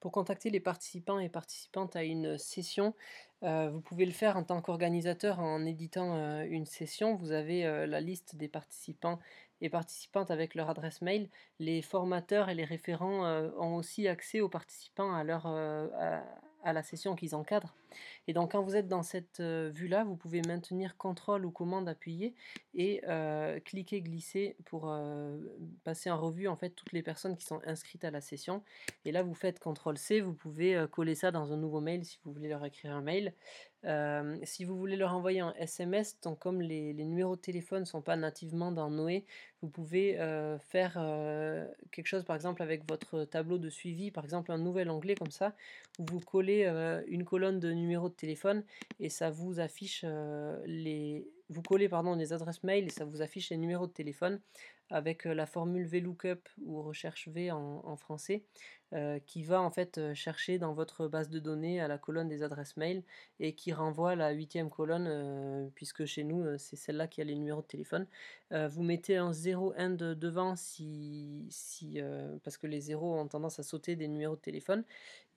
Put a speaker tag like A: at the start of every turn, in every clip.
A: Pour contacter les participants et participantes à une session, heu, vous pouvez le faire en tant qu'organisateur en éditant, heu, une session. Vous avez, heu, la liste des participants et participantes avec leur adresse mail. Les formateurs et les référents, ont aussi accès aux participants à leur, à la session qu'ils encadrent et donc quand vous êtes dans cette, heu, vue-là, vous pouvez maintenir contrôle ou commande appuyée et heu, cliquer, glisser pour, heu, passer en revue, en fait, toutes les personnes qui sont inscrites à la session et là, vous faites contrôle C, vous pouvez, coller ça dans un nouveau mail si vous voulez leur écrire un mail. Si vous voulez leur envoyer un SMS, donc comme les numéros de téléphone ne sont pas nativement dans Noé, vous pouvez, faire, quelque chose par exemple avec votre tableau de suivi, par exemple un nouvel onglet comme ça, où vous collez, heu, une colonne de numéros de téléphone et ça vous affiche, heu, les vous collez pardon les adresses mail et ça vous affiche les numéros de téléphone avec, heu, la formule VLOOKUP ou recherche V en français, heu, qui va en fait, heu, chercher dans votre base de données à la colonne des adresses mail et qui renvoie la huitième colonne, puisque chez nous, c'est celle-là qui a les numéros de téléphone. Vous mettez un 0 end devant si si, parce que les zéros ont tendance à sauter des numéros de téléphone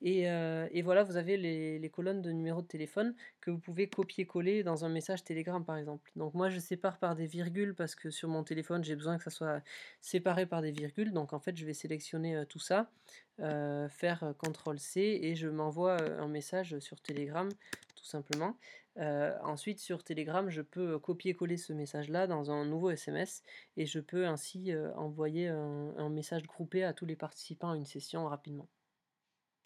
A: et et voilà, vous avez les les colonnes de numéros de téléphone que vous pouvez copier-coller dans un message Telegram, par exemple. Donc moi, je sépare par des virgules parce que sur mon téléphone, j'ai besoin que ça soit séparé par des virgules. Donc en fait, je vais sélectionner, tout ça, faire, heu, contrôle C et je m'envoie, un message sur Telegram, tout simplement. Ensuite sur Telegram, je peux copier-coller ce message-là dans un nouveau SMS et je peux ainsi, envoyer un message groupé à tous les participants à une session rapidement.